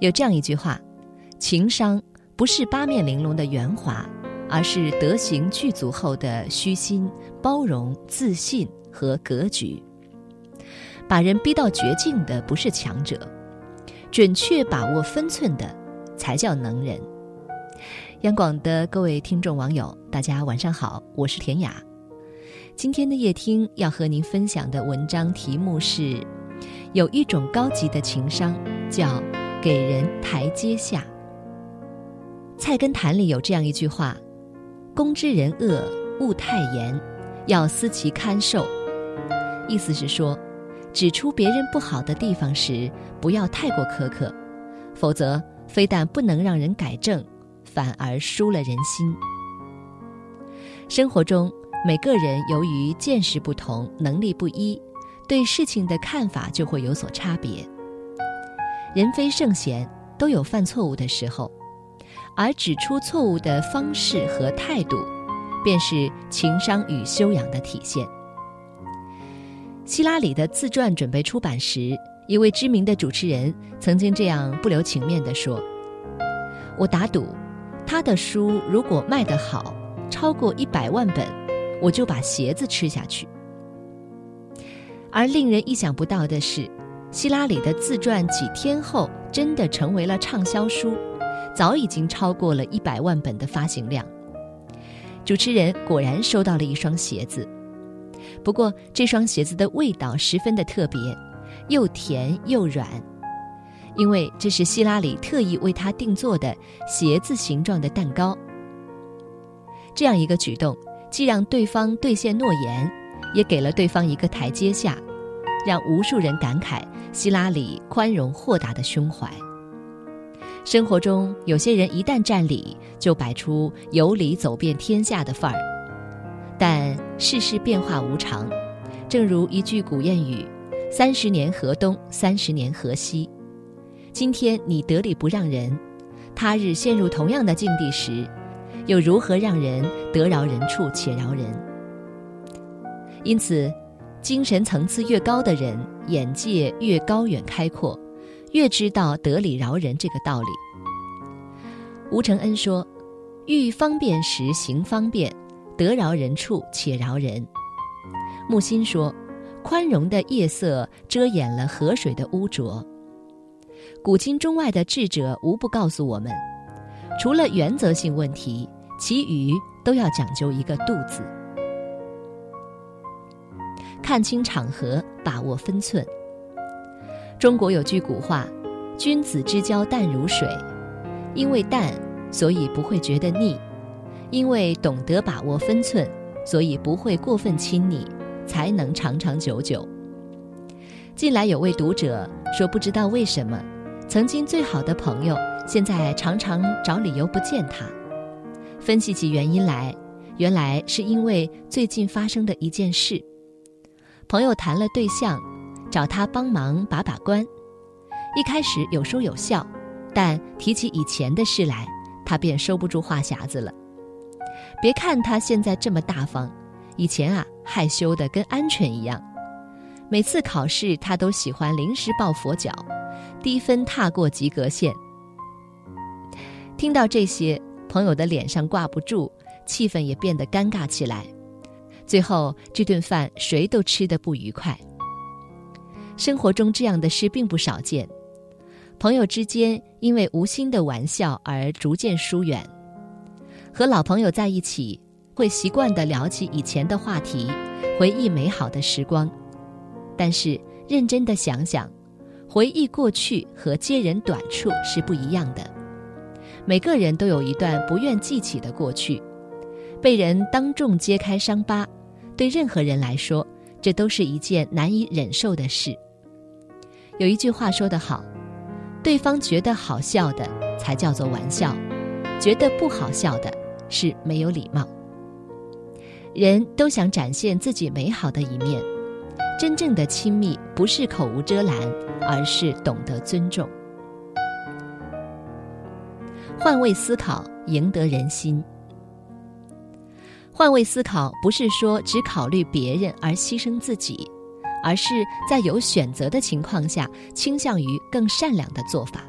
有这样一句话：情商不是八面玲珑的圆滑，而是德行具足后的虚心、包容、自信和格局。把人逼到绝境的不是强者，准确把握分寸的才叫能人。央广的各位听众网友，大家晚上好，我是田雅。今天的夜听要和您分享的文章题目是：有一种高级的情商，叫给人台阶下。《菜根谭》里有这样一句话：“公知人恶，勿太严，要思其堪受。”意思是说，指出别人不好的地方时，不要太过苛刻，否则非但不能让人改正，反而输了人心。生活中。每个人由于见识不同、能力不一，对事情的看法就会有所差别。人非圣贤，都有犯错误的时候，而指出错误的方式和态度，便是情商与修养的体现。希拉里的自传准备出版时，一位知名的主持人曾经这样不留情面地说：“我打赌，他的书如果卖得好，超过一百万本。”我就把鞋子吃下去。而令人意想不到的是，希拉里的自传几天后真的成为了畅销书，早已经超过了一百万本的发行量。主持人果然收到了一双鞋子，不过这双鞋子的味道十分的特别，又甜又软，因为这是希拉里特意为他定做的鞋子形状的蛋糕。这样一个举动。既让对方兑现诺言，也给了对方一个台阶下，让无数人感慨希拉里宽容豁达的胸怀。生活中有些人一旦占理，就摆出有理走遍天下的范儿，但世事变化无常，正如一句古谚语：“三十年河东，三十年河西。”今天你得理不让人，他日陷入同样的境地时。又如何让人得饶人处且饶人？因此，精神层次越高的人，眼界越高远开阔，越知道得理饶人这个道理。吴承恩说：“欲方便时行方便，得饶人处且饶人。”木心说：“宽容的夜色遮掩了河水的污浊。”古今中外的智者无不告诉我们，除了原则性问题。其余都要讲究一个“度”字，看清场合，把握分寸。中国有句古话：“君子之交淡如水”，因为淡，所以不会觉得腻；因为懂得把握分寸，所以不会过分亲昵，才能长长久久。近来有位读者说，不知道为什么，曾经最好的朋友，现在常常找理由不见他。分析起原因来，原来是因为最近发生的一件事。朋友谈了对象，找他帮忙把把关。一开始有说有笑，但提起以前的事来，他便收不住话匣子了。别看他现在这么大方，以前啊害羞的跟鹌鹑一样。每次考试，他都喜欢临时抱佛脚，低分踏过及格线。听到这些。朋友的脸上挂不住，气氛也变得尴尬起来。最后这顿饭谁都吃得不愉快。生活中这样的事并不少见，朋友之间因为无心的玩笑而逐渐疏远。和老朋友在一起，会习惯的聊起以前的话题，回忆美好的时光。但是认真的想想，回忆过去和揭人短处是不一样的。每个人都有一段不愿记起的过去，被人当众揭开伤疤，对任何人来说，这都是一件难以忍受的事。有一句话说得好：“对方觉得好笑的才叫做玩笑，觉得不好笑的是没有礼貌。”人都想展现自己美好的一面，真正的亲密不是口无遮拦，而是懂得尊重。换位思考，赢得人心。换位思考不是说只考虑别人而牺牲自己，而是在有选择的情况下，倾向于更善良的做法。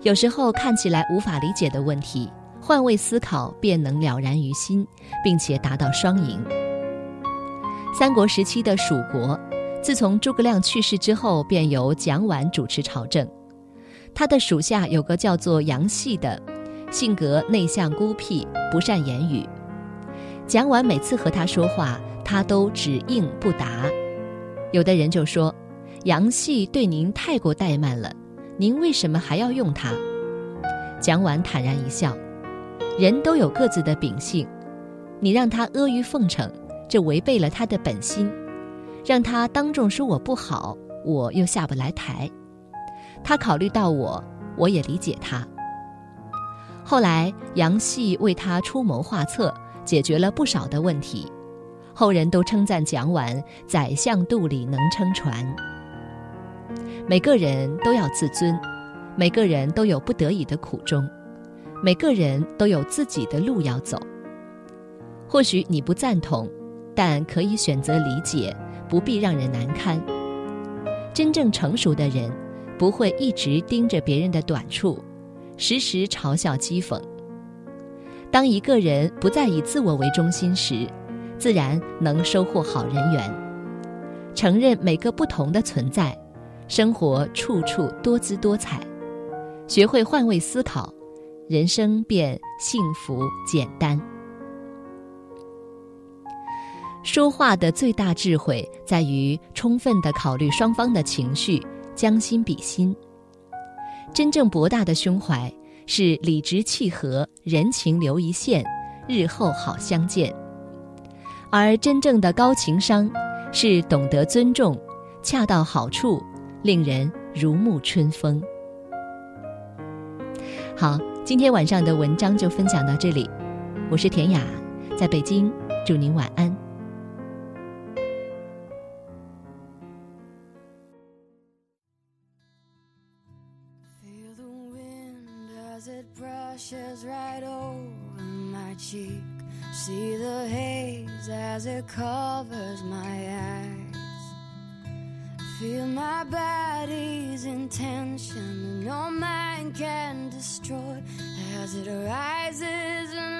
有时候看起来无法理解的问题，换位思考便能了然于心，并且达到双赢。三国时期的蜀国，自从诸葛亮去世之后，便由蒋琬主持朝政。他的属下有个叫做杨戏的，性格内向孤僻，不善言语。蒋琬每次和他说话，他都只应不答。有的人就说：“杨戏对您太过怠慢了。”您为什么还要用他？蒋琬坦然一笑：“人都有各自的秉性，你让他阿谀奉承，这违背了他的本心；让他当众说我不好，我又下不来台。他考虑到我，我也理解他。后来杨戏为他出谋划策，解决了不少的问题，后人都称赞蒋琬‘宰相肚里能撑船’。”每个人都要自尊，每个人都有不得已的苦衷，每个人都有自己的路要走。或许你不赞同，但可以选择理解，不必让人难堪。真正成熟的人，不会一直盯着别人的短处，时时嘲笑讥讽。当一个人不再以自我为中心时，自然能收获好人缘。承认每个不同的存在。生活处处多姿多彩，学会换位思考，人生便幸福简单。说话的最大智慧在于充分的考虑双方的情绪，将心比心。真正博大的胸怀是理直气和，人情留一线，日后好相见。而真正的高情商是懂得尊重，恰到好处。令人如沐春风。好，今天晚上的文章就分享到这里。我是田雅，在北京，祝您晚安。washes right over my cheek. See the haze as it covers my eyes. Feel my body's intention, no mind can destroy as it rises.